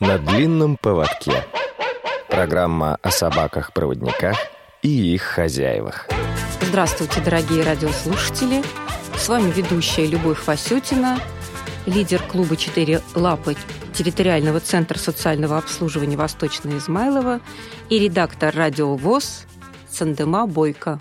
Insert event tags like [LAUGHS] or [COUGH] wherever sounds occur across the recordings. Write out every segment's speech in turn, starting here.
На длинном поводке. Программа о собаках-проводниках и их хозяевах. Здравствуйте, дорогие радиослушатели. С вами ведущая Любовь Васютина, лидер клуба «Четыре лапы» территориального центра социального обслуживания Восточного Измайлова и редактор радио ВОЗ Сандема Бойко.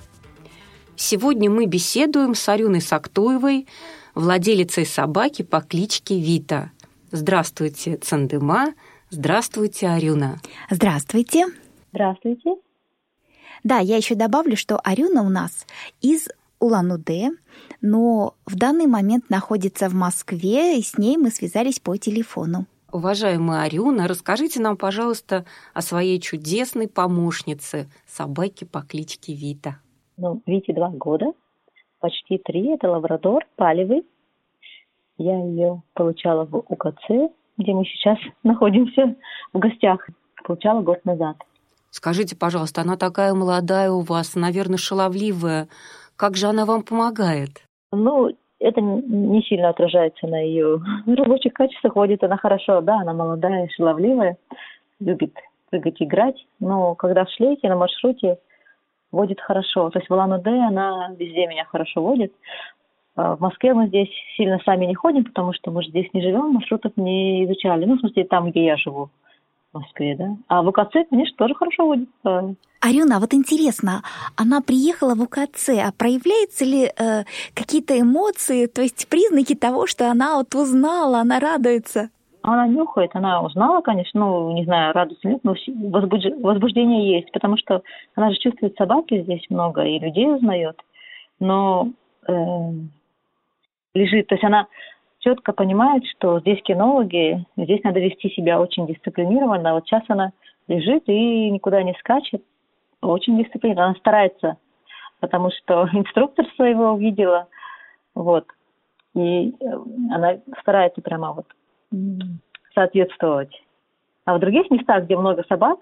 Сегодня мы беседуем с Арюной Сактуевой, владелицей собаки по кличке Вита. Здравствуйте, Цандыма. Здравствуйте, Арюна. Здравствуйте. Здравствуйте. Да, я еще добавлю, что Арюна у нас из Улан-Удэ, но в данный момент находится в Москве, и с ней мы связались по телефону. Уважаемая Арюна, расскажите нам, пожалуйста, о своей чудесной помощнице, собаке по кличке Вита. Ну, Вите два года, почти три. Это лабрадор, палевый. Я ее получала в УКЦ, где мы сейчас [LAUGHS] находимся в гостях. Получала год назад. Скажите, пожалуйста, она такая молодая у вас, наверное, шаловливая. Как же она вам помогает? Ну, это не сильно отражается на ее [LAUGHS] рабочих качествах. Ходит она хорошо, да, она молодая, шаловливая, любит прыгать, играть. Но когда в шлейке, на маршруте, водит хорошо. То есть в Улан-Удэ она везде меня хорошо водит. А в Москве мы здесь сильно сами не ходим, потому что мы же здесь не живем, маршрутов не изучали. Ну, в смысле, там, где я живу, в Москве, да. А в УКЦ, конечно, тоже хорошо водит. Арюна, вот интересно, она приехала в УКЦ, а проявляются ли э, какие-то эмоции, то есть признаки того, что она вот узнала, она радуется? Она нюхает, она узнала, конечно, ну, не знаю, радуется нет, но возбуж... возбуждение есть, потому что она же чувствует собаки здесь много, и людей узнает, но э, лежит, то есть она четко понимает, что здесь кинологи, здесь надо вести себя очень дисциплинированно. Вот сейчас она лежит и никуда не скачет, очень дисциплинированно. Она старается, потому что [LAUGHS] инструктор своего увидела, вот, и э, она старается прямо вот соответствовать. А в других местах, где много собак,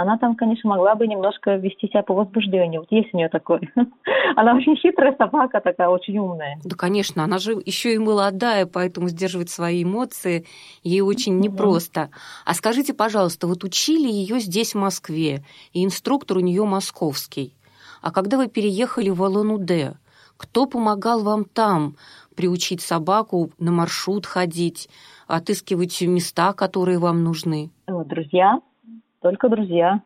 она там, конечно, могла бы немножко вести себя по возбуждению. Вот есть у нее такой. [LAUGHS] Она очень хитрая собака, такая очень умная. Да, конечно, она же еще и молодая, поэтому сдерживать свои эмоции ей очень непросто. А скажите, пожалуйста, вот учили ее здесь, в Москве, и инструктор у нее московский. А когда вы переехали в Алан-Удэ, кто помогал вам там приучить собаку на маршрут ходить, отыскивать места, которые вам нужны? Друзья, только друзья.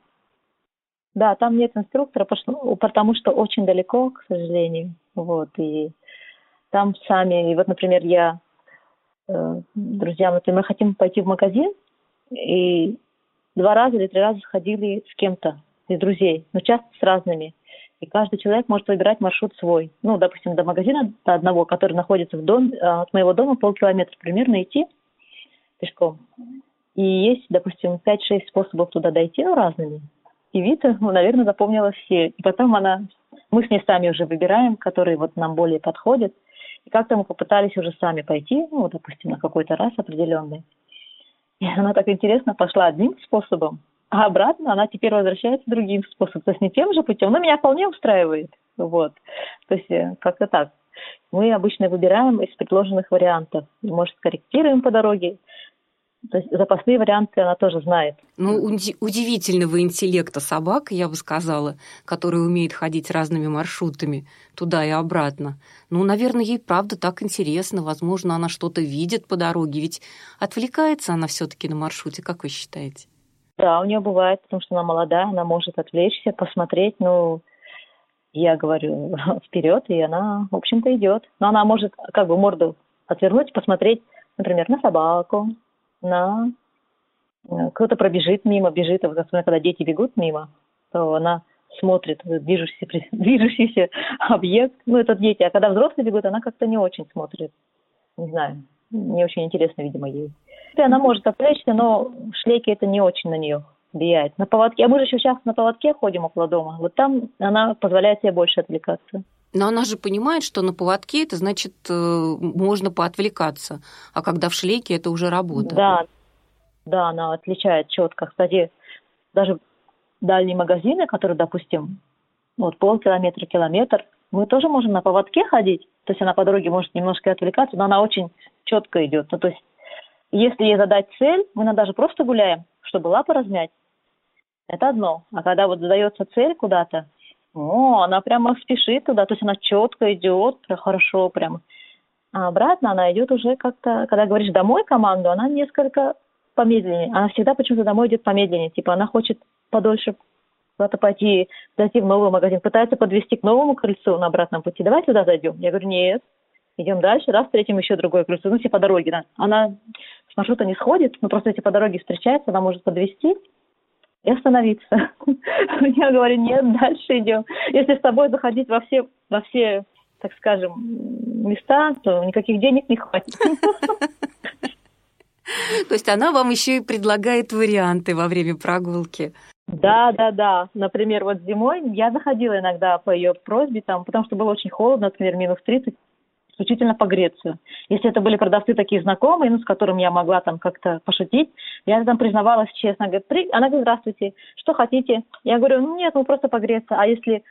Да, там нет инструктора, потому что очень далеко, к сожалению. Вот, и там сами, и вот, например, я э, друзьям, мы хотим пойти в магазин, и два раза или три раза сходили с кем-то из друзей, но часто с разными. И каждый человек может выбирать маршрут свой. Ну, допустим, до магазина до одного, который находится в дом, э, от моего дома полкилометра примерно идти пешком. И есть, допустим, 5-6 способов туда дойти, ну, разными. И Вита, ну, наверное, запомнила все. И потом она, мы с ней сами уже выбираем, которые вот нам более подходят. И как-то мы попытались уже сами пойти, ну, допустим, на какой-то раз определенный. И она так интересно пошла одним способом, а обратно она теперь возвращается другим способом. То есть не тем же путем, но меня вполне устраивает. Вот. То есть э, как-то так. Мы обычно выбираем из предложенных вариантов. Может, корректируем по дороге, то есть запасные варианты она тоже знает. Ну, удивительного интеллекта собака, я бы сказала, которая умеет ходить разными маршрутами туда и обратно. Ну, наверное, ей правда так интересно. Возможно, она что-то видит по дороге. Ведь отвлекается она все-таки на маршруте, как вы считаете? Да, у нее бывает, потому что она молодая, она может отвлечься, посмотреть, ну, я говорю [LAUGHS] вперед, и она, в общем-то, идет. Но она может как бы морду отвернуть, посмотреть, например, на собаку, на э, кто-то пробежит мимо, бежит, а особенно когда дети бегут мимо, то она смотрит движущийся, [LAUGHS] движущийся объект. Ну, это дети. А когда взрослые бегут, она как-то не очень смотрит. Не знаю. Не очень интересно, видимо, ей. И она может отвлечься, но шлейки это не очень на нее влияет. На поводке, а мы же еще сейчас на поводке ходим около дома. Вот там она позволяет себе больше отвлекаться. Но она же понимает, что на поводке это значит э, можно поотвлекаться, а когда в шлейке это уже работа. Да, да, она отличает четко. Кстати, даже дальние магазины, которые, допустим, вот полкилометра, километр, мы тоже можем на поводке ходить. То есть она по дороге может немножко отвлекаться, но она очень четко идет. Ну, то есть если ей задать цель, мы даже просто гуляем, чтобы лапы размять. Это одно. А когда вот задается цель куда-то, о, она прямо спешит туда, то есть она четко идет, хорошо прямо. А обратно она идет уже как-то, когда говоришь домой команду, она несколько помедленнее. Она всегда почему-то домой идет помедленнее. Типа она хочет подольше куда-то пойти, зайти в новый магазин, пытается подвести к новому крыльцу на обратном пути. Давай туда зайдем. Я говорю, нет, идем дальше, раз встретим еще другое крыльцо. Ну, все по дороге, да. Она с маршрута не сходит, но просто эти по дороге встречается, она может подвести и остановиться. [LAUGHS] Я говорю, нет, дальше идем. Если с тобой заходить во все, во все, так скажем, места, то никаких денег не хватит. [LAUGHS] То есть она вам еще и предлагает варианты во время прогулки. Да, да, да. Например, вот зимой я заходила иногда по ее просьбе, там, потому что было очень холодно, например, минус 30, исключительно погреться. Если это были продавцы такие знакомые, ну, с которыми я могла там как-то пошутить, я там признавалась честно. Говорит, При... Она говорит, здравствуйте, что хотите? Я говорю, ну, нет, ну, просто погреться. А если,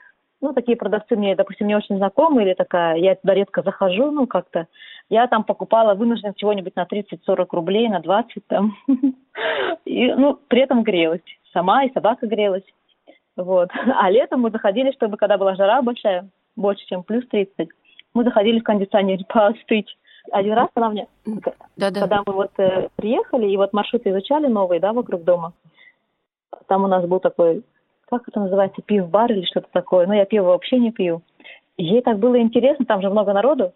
ну, такие продавцы мне, допустим, не очень знакомые или такая, я туда редко захожу, ну, как-то, я там покупала вынужден чего-нибудь на 30-40 рублей, на 20 там. [LAUGHS] И, ну, при этом грелась. Сама и собака грелась. Вот. А летом мы заходили, чтобы, когда была жара большая, больше, чем плюс 30, мы заходили в кондиционер [LAUGHS] поостыть. Один раз, когда мне, да, да. когда мы вот э, приехали и вот маршруты изучали новые, да, вокруг дома, там у нас был такой, как это называется, пив-бар или что-то такое. Но я пиво вообще не пью. Ей так было интересно, там же много народу.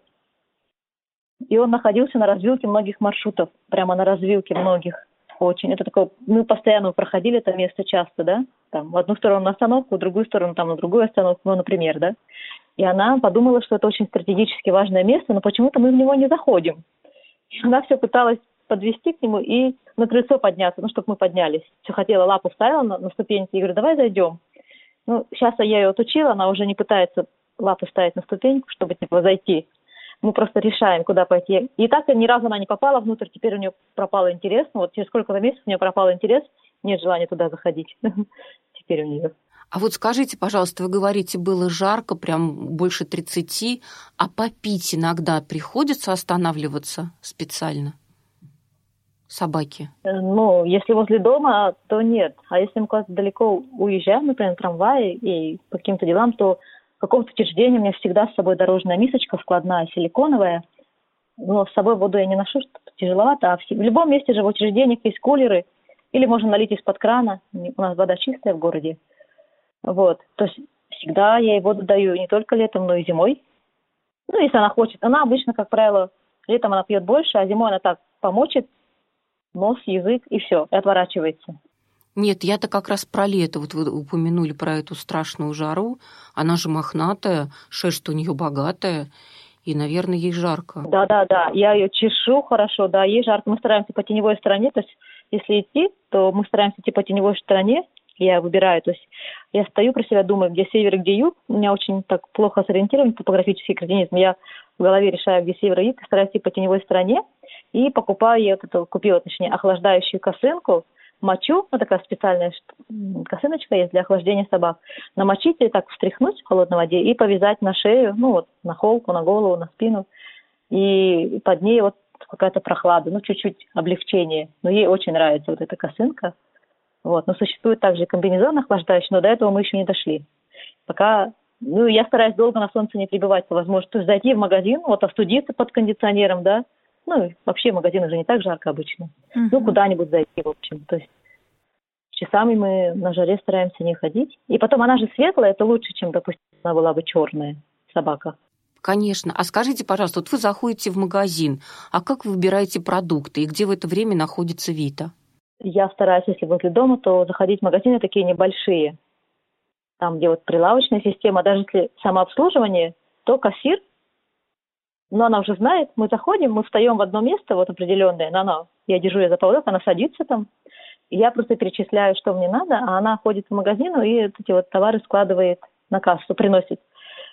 И он находился на развилке многих маршрутов, прямо на развилке многих очень. Это такое, мы постоянно проходили это место часто, да, там в одну сторону на остановку, в другую сторону там на другую остановку, ну, например, да. И она подумала, что это очень стратегически важное место, но почему-то мы в него не заходим. И она все пыталась подвести к нему и на крыльцо подняться, ну, чтобы мы поднялись. Все хотела, лапу ставила на, на ступеньки и говорю, давай зайдем. Ну, сейчас я ее отучила, она уже не пытается лапу ставить на ступеньку, чтобы типа зайти. Мы просто решаем, куда пойти. И так ни разу она не попала внутрь, теперь у нее пропал интерес. Ну, вот через сколько-то месяцев у нее пропал интерес, нет желания туда заходить. [LAUGHS] Теперь у нее. А вот скажите, пожалуйста, вы говорите, было жарко, прям больше 30, а попить иногда приходится останавливаться специально? Собаки? Э, ну, если возле дома, то нет. А если мы куда-то далеко уезжаем, например, в трамвае и по каким-то делам, то в каком-то учреждении у меня всегда с собой дорожная мисочка складная, силиконовая. Но с собой воду я не ношу, что тяжеловато. А в, в любом месте же в учреждениях есть кулеры. Или можно налить из-под крана. У нас вода чистая в городе. Вот. То есть всегда я ей воду даю не только летом, но и зимой. Ну, если она хочет. Она обычно, как правило, летом она пьет больше, а зимой она так помочит, нос, язык и все, и отворачивается. Нет, я-то как раз про лето. Вот вы упомянули про эту страшную жару. Она же мохнатая, шерсть у нее богатая. И, наверное, ей жарко. Да, да, да. Я ее чешу хорошо, да, ей жарко. Мы стараемся по теневой стороне, то есть если идти, то мы стараемся идти по теневой стороне, я выбираю. То есть я стою про себя, думаю, где север где юг. У меня очень так плохо сориентирован топографический кретинизм. Я в голове решаю, где север и юг, стараюсь идти по теневой стороне. И покупаю я вот эту, купила, точнее, охлаждающую косынку, мочу, вот такая специальная косыночка есть для охлаждения собак, намочить и так встряхнуть в холодной воде и повязать на шею, ну вот на холку, на голову, на спину. И под ней вот какая-то прохлада, ну чуть-чуть облегчение. Но ей очень нравится вот эта косынка. Вот. Но существует также комбинезон охлаждающий, но до этого мы еще не дошли. Пока, ну, я стараюсь долго на солнце не пребывать по возможности. То есть зайти в магазин, вот остудиться под кондиционером, да, ну, вообще магазин уже не так жарко обычно. Uh-huh. Ну, куда-нибудь зайти, в общем. То есть часами мы на жаре стараемся не ходить. И потом она же светлая, это лучше, чем, допустим, она была бы черная собака. Конечно. А скажите, пожалуйста, вот вы заходите в магазин, а как вы выбираете продукты и где в это время находится Вита? Я стараюсь, если возле дома, то заходить в магазины такие небольшие. Там, где вот прилавочная система, даже если самообслуживание, то кассир, но она уже знает, мы заходим, мы встаем в одно место, вот определенное, но она, я держу ее за поводок, она садится там, я просто перечисляю, что мне надо, а она ходит в магазин и эти вот товары складывает на кассу, приносит.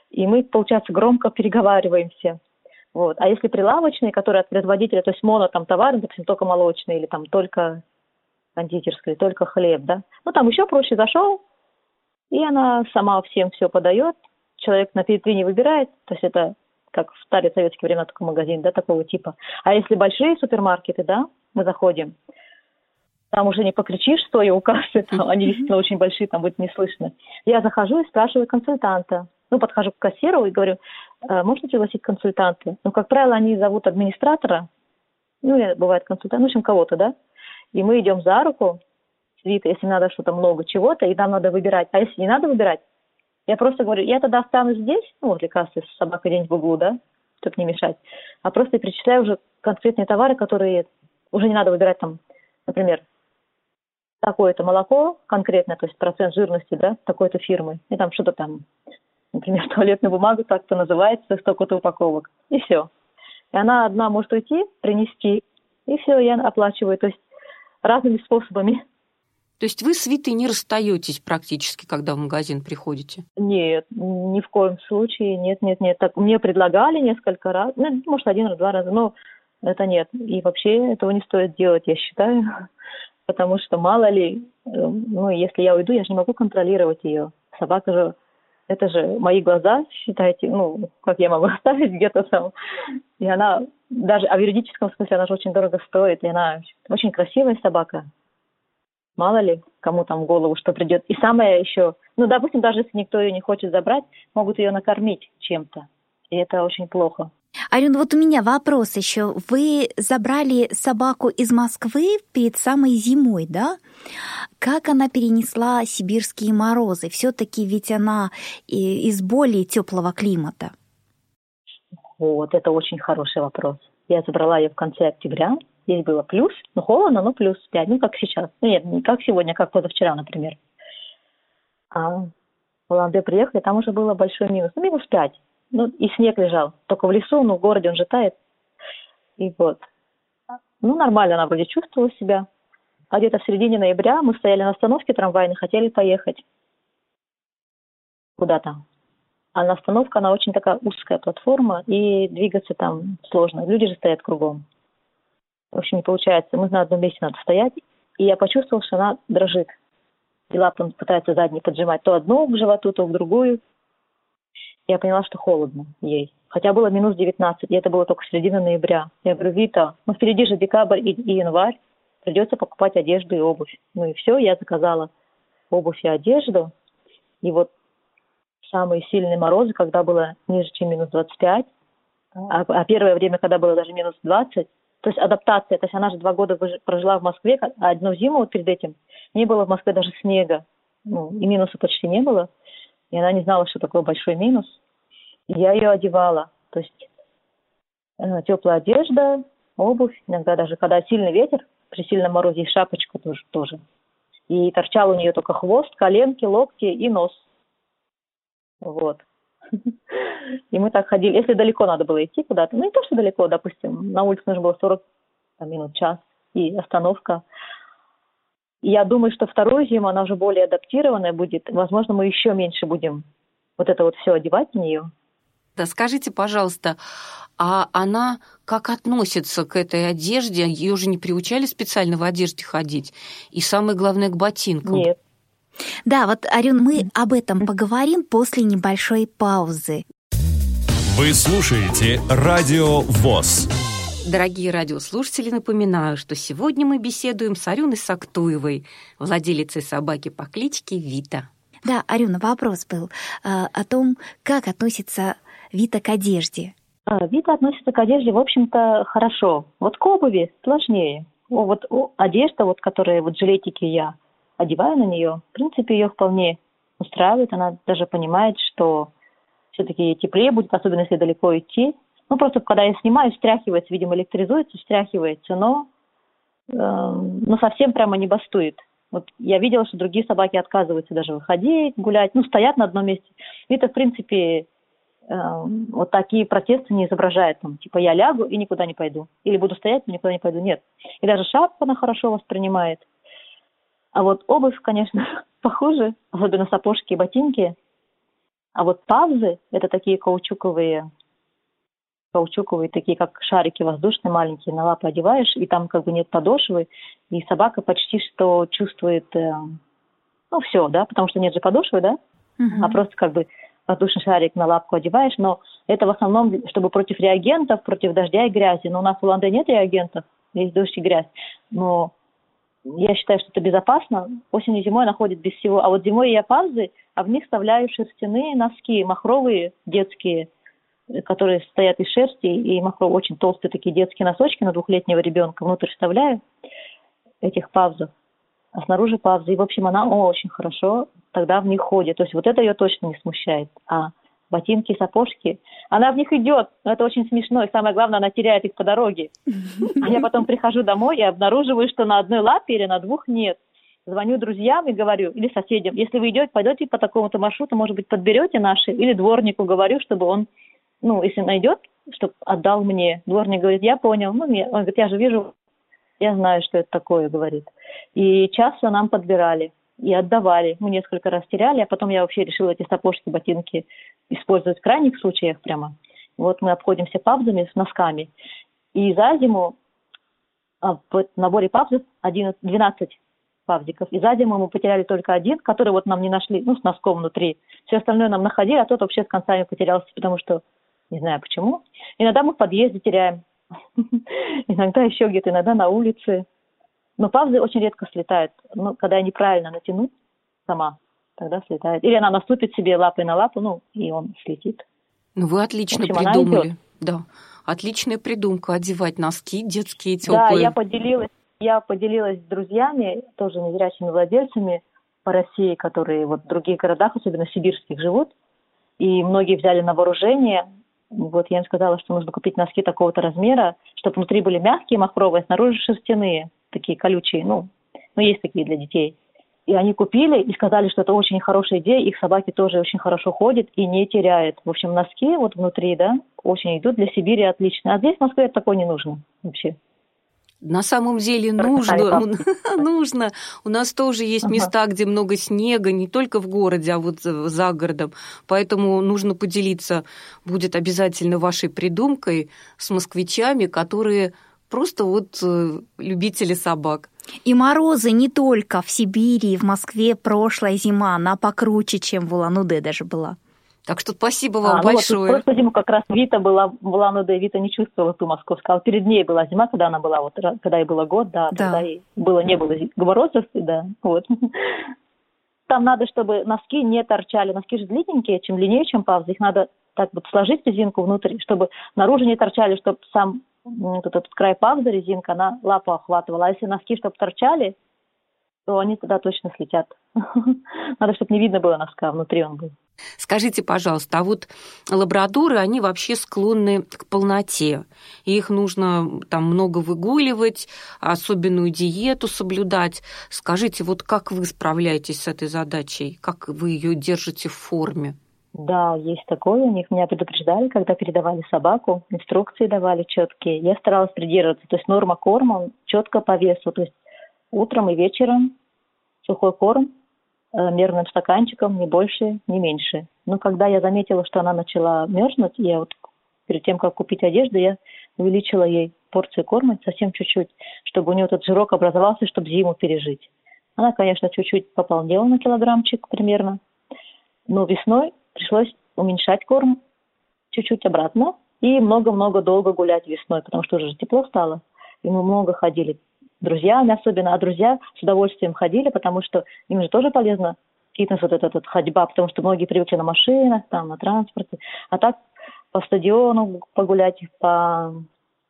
И мы, получается, громко переговариваемся. Вот. А если прилавочные, которые от производителя, то есть моно там товары, допустим, только молочные или там только кондитерской, только хлеб, да. Ну, там еще проще зашел, и она сама всем все подает. Человек на витрине выбирает, то есть это как в старые советские времена такой магазин, да, такого типа. А если большие супермаркеты, да, мы заходим. Там уже не покричишь, стоя у кассы, там, они действительно очень большие, там будет не слышно. Я захожу и спрашиваю консультанта. Ну, подхожу к кассиру и говорю, «Э, можно пригласить консультанта? Ну, как правило, они зовут администратора, ну, бывает консультант, ну, в общем, кого-то, да? И мы идем за руку, свита, если надо что-то много чего-то, и нам надо выбирать. А если не надо выбирать, я просто говорю, я тогда останусь здесь, ну, возле кассы с собакой где-нибудь в углу, да, чтобы не мешать, а просто перечисляю уже конкретные товары, которые уже не надо выбирать там, например, такое-то молоко конкретно, то есть процент жирности, да, такой-то фирмы, и там что-то там, например, [LAUGHS] туалетную бумагу так-то называется, столько-то упаковок, и все. И она одна может уйти, принести, и все, я оплачиваю. То есть разными способами. То есть вы с Витой не расстаетесь практически, когда в магазин приходите? Нет, ни в коем случае. Нет, нет, нет. Так, мне предлагали несколько раз, ну, может, один раз, два раза, но это нет. И вообще этого не стоит делать, я считаю. [LAUGHS] Потому что мало ли, э, ну, если я уйду, я же не могу контролировать ее. Собака же, это же мои глаза, считайте, ну, как я могу [LAUGHS] оставить где-то там. И она, даже, а в юридическом смысле она же очень дорого стоит, и она очень красивая собака мало ли, кому там в голову что придет. И самое еще, ну, допустим, даже если никто ее не хочет забрать, могут ее накормить чем-то. И это очень плохо. Арюн, вот у меня вопрос еще. Вы забрали собаку из Москвы перед самой зимой, да? Как она перенесла сибирские морозы? Все-таки ведь она из более теплого климата. Вот, это очень хороший вопрос. Я забрала ее в конце октября, Здесь было плюс, ну холодно, но плюс 5, ну как сейчас. Ну нет, не как сегодня, а как позавчера, например. А в Улан-Удэ приехали, там уже было большой минус, ну минус 5. Ну и снег лежал, только в лесу, ну в городе он же тает. И вот. Ну нормально она вроде чувствовала себя. А где-то в середине ноября мы стояли на остановке трамвайной, хотели поехать куда-то. А на остановка, она очень такая узкая платформа, и двигаться там сложно. Люди же стоят кругом в общем, не получается. Мы на одном месте надо стоять. И я почувствовала, что она дрожит. И лапы пытается задние поджимать то одну к животу, то к другую. Я поняла, что холодно ей. Хотя было минус 19, и это было только середина ноября. Я говорю, Вита, ну впереди же декабрь и, и январь. Придется покупать одежду и обувь. Ну и все, я заказала обувь и одежду. И вот самые сильные морозы, когда было ниже, чем минус 25, а, а первое время, когда было даже минус 20, то есть адаптация, то есть она же два года прожила в Москве, а одну зиму вот перед этим не было в Москве даже снега, ну, и минуса почти не было, и она не знала, что такое большой минус. Я ее одевала, то есть э, теплая одежда, обувь, иногда даже когда сильный ветер, при сильном морозе и шапочку тоже, тоже. И торчал у нее только хвост, коленки, локти и нос. Вот. И мы так ходили. Если далеко надо было идти куда-то, ну не то, что далеко, допустим, на улице нужно было 40 там, минут, час и остановка. И я думаю, что вторую зиму она уже более адаптированная будет. Возможно, мы еще меньше будем вот это вот все одевать в нее. Да скажите, пожалуйста, а она как относится к этой одежде? Ее же не приучали специально в одежде ходить. И самое главное, к ботинкам. Нет, да, вот, Арюн, мы об этом поговорим после небольшой паузы. Вы слушаете Радио ВОЗ. Дорогие радиослушатели, напоминаю, что сегодня мы беседуем с Арюной Сактуевой, владелицей собаки по кличке Вита. Да, Арюна, вопрос был э, о том, как относится Вита к одежде. А, Вита относится к одежде, в общем-то, хорошо. Вот к обуви сложнее. О, вот о, одежда, вот, которая вот жилетики я одеваю на нее, в принципе, ее вполне устраивает. Она даже понимает, что все-таки теплее будет, особенно если далеко идти. Ну, просто когда я снимаю, стряхивается, видимо, электризуется, стряхивается, но, э, но совсем прямо не бастует. Вот я видела, что другие собаки отказываются даже выходить, гулять, ну, стоят на одном месте. Это, в принципе, э, вот такие протесты не изображает. Там, типа, я лягу и никуда не пойду. Или буду стоять, но никуда не пойду. Нет. И даже шапку она хорошо воспринимает. А вот обувь, конечно, [LAUGHS] похуже, особенно сапожки и ботинки. А вот павзы – это такие каучуковые, каучуковые, такие как шарики воздушные маленькие, на лапы одеваешь, и там как бы нет подошвы, и собака почти что чувствует, э, ну, все, да, потому что нет же подошвы, да, uh-huh. а просто как бы воздушный шарик на лапку одеваешь, но это в основном, чтобы против реагентов, против дождя и грязи. Но у нас в Уланде нет реагентов, есть дождь и грязь. Но я считаю, что это безопасно. Осенью и зимой она ходит без всего. А вот зимой я пазы, а в них вставляю шерстяные носки, махровые, детские, которые стоят из шерсти и махровые, очень толстые такие детские носочки на двухлетнего ребенка. Внутрь вставляю этих павзов, а снаружи павзы. И, в общем, она очень хорошо тогда в них ходит. То есть вот это ее точно не смущает. А ботинки, сапожки. Она в них идет, но это очень смешно, и самое главное, она теряет их по дороге. А я потом прихожу домой и обнаруживаю, что на одной лапе или на двух нет. Звоню друзьям и говорю, или соседям, если вы идете, пойдете по такому-то маршруту, может быть, подберете наши, или дворнику говорю, чтобы он, ну, если найдет, чтобы отдал мне. Дворник говорит, я понял. Ну, он говорит, я же вижу, я знаю, что это такое, говорит. И часто нам подбирали и отдавали. Мы несколько раз теряли, а потом я вообще решила эти сапожки, ботинки использовать в крайних случаях прямо. Вот мы обходимся пабзами с носками. И за зиму а, в наборе пабзов 11, 12 павзиков. И за зиму мы потеряли только один, который вот нам не нашли, ну, с носком внутри. Все остальное нам находили, а тот вообще с концами потерялся, потому что не знаю почему. Иногда мы в подъезде теряем. [LAUGHS] Иногда еще где-то, иногда на улице. Но павзы очень редко слетают. Ну, когда я неправильно натяну сама, тогда слетает. Или она наступит себе лапой на лапу, ну, и он слетит. Ну, вы отлично общем, придумали. Да, отличная придумка одевать носки детские теплые. Да, я поделилась, я поделилась с друзьями, тоже незрячими владельцами по России, которые вот в других городах, особенно сибирских, живут. И многие взяли на вооружение. Вот я им сказала, что нужно купить носки такого-то размера, чтобы внутри были мягкие, махровые, а снаружи шерстяные такие колючие, ну, ну, есть такие для детей. И они купили и сказали, что это очень хорошая идея, их собаки тоже очень хорошо ходят и не теряют. В общем, носки вот внутри, да, очень идут для Сибири отлично. А здесь в Москве такое не нужно вообще. На самом деле [LAUGHS] нужно, нужно. У нас тоже есть места, где много снега, не только в городе, а вот за городом. Поэтому нужно поделиться будет обязательно вашей придумкой с москвичами, которые просто вот э, любители собак. И морозы не только в Сибири и в Москве прошлая зима, она покруче, чем в Улан-Удэ даже была. Так что спасибо вам а, большое. Ну вот, прошлую зиму как раз Вита была в Улан-Удэ, Вита не чувствовала ту московскую. А перед ней была зима, когда она была, вот, когда ей было год, да, да. тогда ей было, не было морозов, да, вот. [LAUGHS] Там надо, чтобы носки не торчали. Носки же длинненькие, чем длиннее, чем павзы. Их надо так вот сложить резинку внутрь, чтобы наружу не торчали, чтобы сам вот этот край павза, резинка, она лапу охватывала. А если носки, чтобы торчали, то они туда точно слетят. [LAUGHS] Надо, чтобы не видно было носка, внутри он был. Скажите, пожалуйста, а вот лабрадоры, они вообще склонны к полноте. Их нужно там много выгуливать, особенную диету соблюдать. Скажите, вот как вы справляетесь с этой задачей? Как вы ее держите в форме? Да, есть такое. У них меня предупреждали, когда передавали собаку, инструкции давали четкие. Я старалась придерживаться. То есть норма корма четко по весу. То есть утром и вечером сухой корм э, мерным стаканчиком, не больше, не меньше. Но когда я заметила, что она начала мерзнуть, я вот перед тем, как купить одежду, я увеличила ей порцию корма совсем чуть-чуть, чтобы у нее этот жирок образовался, чтобы зиму пережить. Она, конечно, чуть-чуть пополнела на килограммчик примерно, но весной пришлось уменьшать корм чуть-чуть обратно и много-много долго гулять весной, потому что уже тепло стало. И мы много ходили друзьями особенно, а друзья с удовольствием ходили, потому что им же тоже полезно фитнес, вот эта вот ходьба, потому что многие привыкли на машинах, там, на транспорте, а так по стадиону погулять, по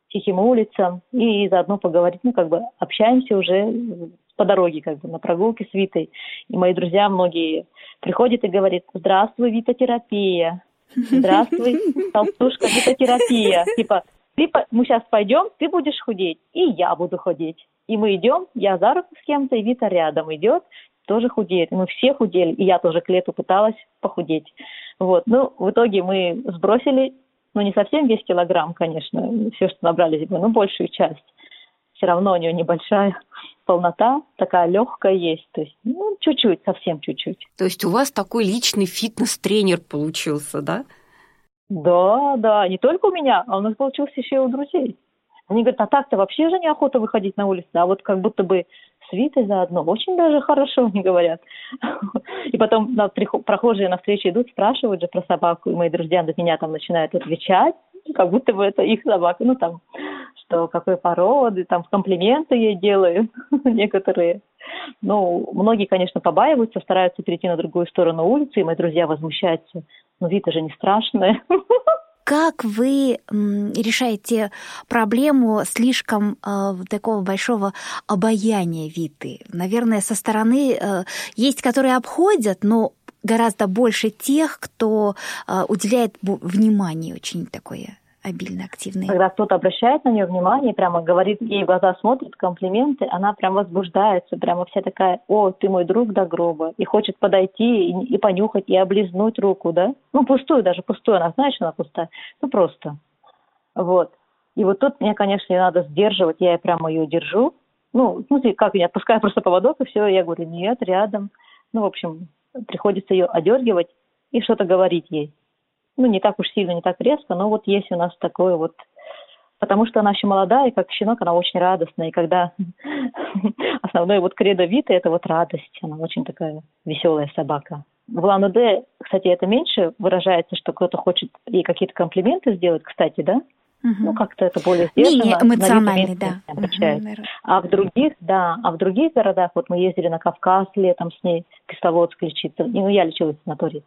тихим улицам и заодно поговорить, ну, как бы общаемся уже по дороге, как бы на прогулке с Витой. И мои друзья многие приходят и говорят, здравствуй, витотерапия, здравствуй, толстушка, витотерапия. Типа, ты, мы сейчас пойдем, ты будешь худеть, и я буду худеть. И мы идем, я за руку с кем-то, и Вита рядом идет, тоже худеет. Мы все худели, и я тоже к лету пыталась похудеть. Вот, ну, в итоге мы сбросили, ну, не совсем весь килограмм, конечно, все, что набрали зимой, но большую часть. Все равно у нее небольшая полнота такая легкая есть. То есть, ну, чуть-чуть, совсем чуть-чуть. То есть у вас такой личный фитнес-тренер получился, да? Да, да, не только у меня, а у нас получился еще и у друзей. Они говорят, а так-то вообще же неохота выходить на улицу, а вот как будто бы с Витой заодно. Очень даже хорошо, они говорят. [LAUGHS] И потом на, прохожие на встрече идут, спрашивают же про собаку, и мои друзья на меня там начинают отвечать, как будто бы это их собака. Ну, там, что какой породы, там комплименты ей делаю [LAUGHS] некоторые. Ну, многие, конечно, побаиваются, стараются перейти на другую сторону улицы, и мои друзья возмущаются. Ну, вид же не страшный. [LAUGHS] Как вы решаете проблему слишком э, такого большого обаяния Виты? Наверное, со стороны э, есть, которые обходят, но гораздо больше тех, кто э, уделяет внимание очень такое обильно активные. Когда кто-то обращает на нее внимание, прямо говорит, ей в глаза смотрит, комплименты, она прям возбуждается, прямо вся такая, о, ты мой друг до гроба, и хочет подойти и, и понюхать, и облизнуть руку, да? Ну, пустую даже, пустую, она знает, что она пустая. Ну, просто. Вот. И вот тут мне, конечно, ее надо сдерживать, я прямо ее держу. Ну, смысле, как, я отпускаю просто поводок, и все, я говорю, нет, рядом. Ну, в общем, приходится ее одергивать и что-то говорить ей ну, не так уж сильно, не так резко, но вот есть у нас такое вот потому что она еще молодая, и как щенок она очень радостная, и когда [LAUGHS] основной вот кредо Виты – это вот радость, она очень такая веселая собака. В Лану-Д, кстати, это меньше выражается, что кто-то хочет ей какие-то комплименты сделать, кстати, да? Угу. Ну, как-то это более сдержанно. Эмоциональный, да. Угу, а в других, да, а в других городах, вот мы ездили на Кавказ летом с ней, Кисловодск лечиться, ну, я лечилась в санатории,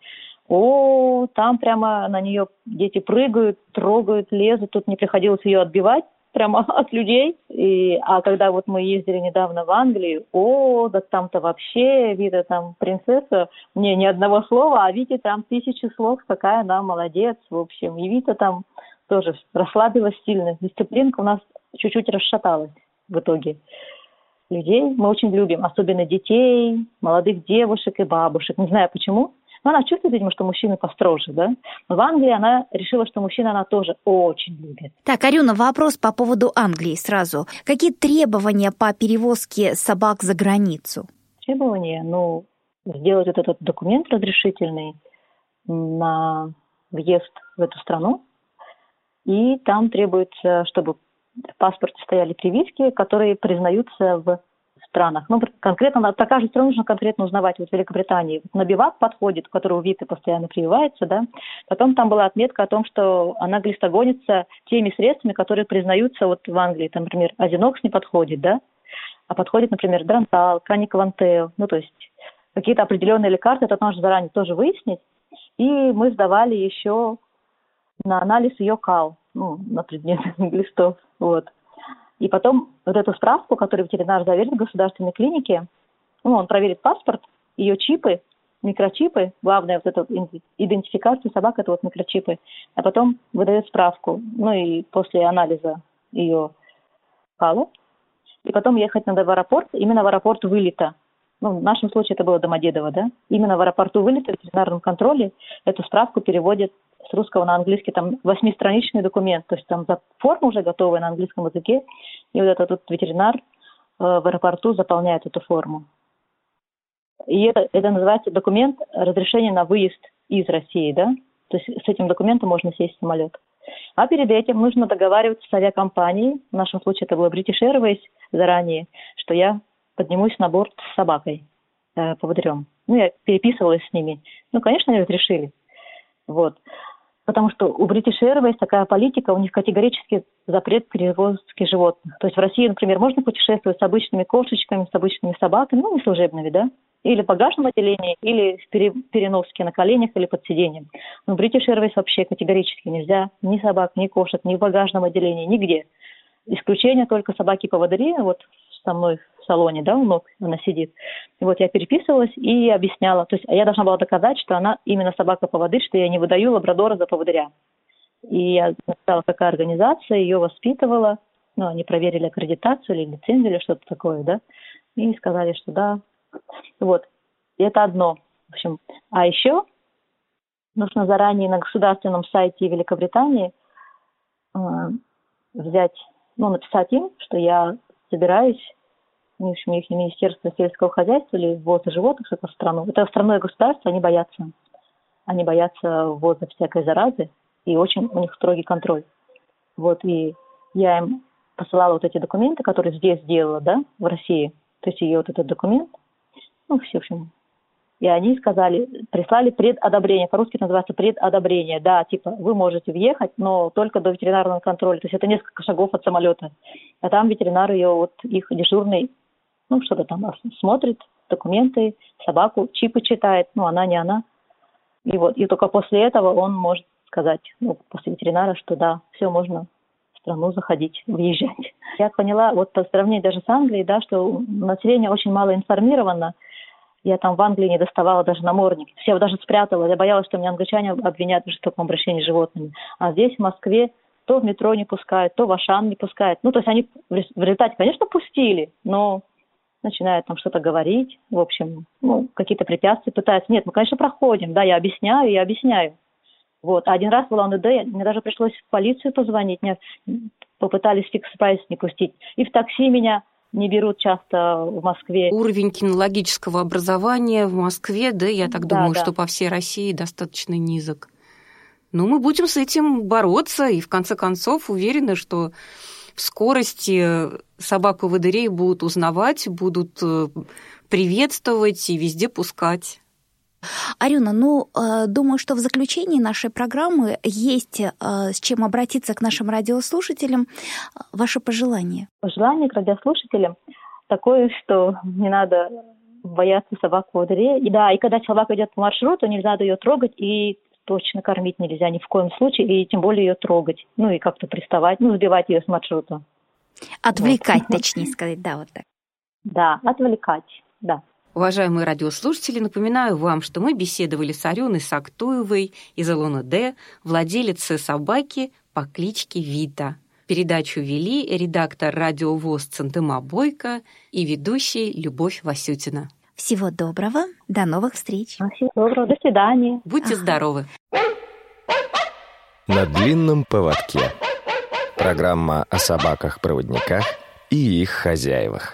о, там прямо на нее дети прыгают, трогают, лезут. Тут не приходилось ее отбивать прямо [LAUGHS] от людей. И, а когда вот мы ездили недавно в Англию, о, да там-то вообще, Вита там принцесса, мне ни одного слова, а Вите там тысячи слов, какая она молодец, в общем. И Вита там тоже расслабилась сильно. Дисциплинка у нас чуть-чуть расшаталась в итоге людей. Мы очень любим, особенно детей, молодых девушек и бабушек. Не знаю почему, но она чувствует, видимо, что мужчины построже, да? Но в Англии она решила, что мужчина она тоже очень любит. Так, Арюна, вопрос по поводу Англии сразу. Какие требования по перевозке собак за границу? Требования? Ну, сделать вот этот документ разрешительный на въезд в эту страну. И там требуется, чтобы в паспорте стояли прививки, которые признаются в странах. Ну, конкретно на каждую страну нужно конкретно узнавать. Вот в Великобритании на бивак подходит, у которого вид постоянно прививается, да. Потом там была отметка о том, что она глистогонится теми средствами, которые признаются вот в Англии. Там, например, азинокс не подходит, да, а подходит, например, дрантал, каниквантел, ну, то есть какие-то определенные лекарства, это нужно заранее тоже выяснить. И мы сдавали еще на анализ ее кал, ну, на предмет [LAUGHS] глистов, вот. И потом вот эту справку, которую ветеринар заверит в государственной клинике, ну, он проверит паспорт, ее чипы, микрочипы, главное вот эта идентификация собак, это вот микрочипы, а потом выдает справку, ну и после анализа ее кала, и потом ехать надо в аэропорт, именно в аэропорт вылета. Ну, в нашем случае это было Домодедово, да? Именно в аэропорту вылета в ветеринарном контроле эту справку переводят с русского на английский, там восьмистраничный документ, то есть там форма уже готовая на английском языке, и вот этот вот ветеринар э, в аэропорту заполняет эту форму. И это, это называется документ разрешения на выезд из России, да? То есть с этим документом можно сесть в самолет. А перед этим нужно договариваться с авиакомпанией, в нашем случае это было British Airways заранее, что я поднимусь на борт с собакой, э, поводырем. Ну, я переписывалась с ними. Ну, конечно, они разрешили. Вот потому что у British Airways такая политика, у них категорически запрет перевозки животных. То есть в России, например, можно путешествовать с обычными кошечками, с обычными собаками, ну, не служебными, да, или в багажном отделении, или в переноске на коленях или под сиденьем. Но British Airways вообще категорически нельзя ни собак, ни кошек, ни в багажном отделении, нигде. Исключение только собаки-поводыри, вот со мной салоне, да, у ног она сидит. И вот я переписывалась и объясняла. То есть я должна была доказать, что она именно собака поводырь, что я не выдаю лабрадора за поводыря. И я написала, какая организация ее воспитывала. Ну, они проверили аккредитацию или лицензию или что-то такое, да. И сказали, что да. Вот. И это одно. В общем, а еще нужно заранее на государственном сайте Великобритании э, взять, ну, написать им, что я собираюсь общем, их Министерство сельского хозяйства или ввоза животных в эту страну. Это страной государство, они боятся. Они боятся ввоза всякой заразы, и очень у них строгий контроль. Вот, и я им посылала вот эти документы, которые здесь сделала, да, в России. То есть ее вот этот документ, ну, все, в общем, И они сказали, прислали предодобрение, по-русски это называется предодобрение. Да, типа, вы можете въехать, но только до ветеринарного контроля. То есть это несколько шагов от самолета. А там ветеринар ее, вот их дежурный, ну, что-то там смотрит, документы, собаку, чипы читает, ну, она не она. И вот, и только после этого он может сказать, ну, после ветеринара, что да, все, можно в страну заходить, въезжать. [LAUGHS] Я поняла, вот по сравнению даже с Англией, да, что население очень мало информировано, я там в Англии не доставала даже намордник. Я его даже спрятала. Я боялась, что меня англичане обвинят в жестоком обращении с животными. А здесь, в Москве, то в метро не пускают, то в Ашан не пускают. Ну, то есть они в результате, конечно, пустили, но начинают там что-то говорить, в общем, ну, какие-то препятствия пытаются. Нет, мы, конечно, проходим, да, я объясняю, я объясняю. Вот. А один раз была УНД, мне даже пришлось в полицию позвонить, мне попытались Fix Price не пустить. И в такси меня не берут часто в Москве. Уровень кинологического образования в Москве, да, я так да, думаю, да. что по всей России достаточно низок. Но мы будем с этим бороться, и в конце концов уверены, что в скорости собаку-водырей будут узнавать, будут э, приветствовать и везде пускать. Арюна, ну, э, думаю, что в заключении нашей программы есть э, с чем обратиться к нашим радиослушателям. Ваше пожелание? Пожелание к радиослушателям такое, что не надо бояться собаку водырей. И да, и когда собака идет по маршруту, не надо ее трогать и точно кормить нельзя ни в коем случае, и тем более ее трогать. Ну и как-то приставать, ну, сбивать ее с маршрута. Отвлекать, вот. точнее сказать, да, вот так. Да, отвлекать, да. Уважаемые радиослушатели, напоминаю вам, что мы беседовали с Ареной Сактуевой из Алона Д, владелицей собаки по кличке Вита. Передачу вели редактор радио ВОЗ Центыма Бойко и ведущий Любовь Васютина. Всего доброго, до новых встреч. Всего доброго, до свидания. Будьте ага. здоровы. На длинном поводке. Программа о собаках-проводниках и их хозяевах.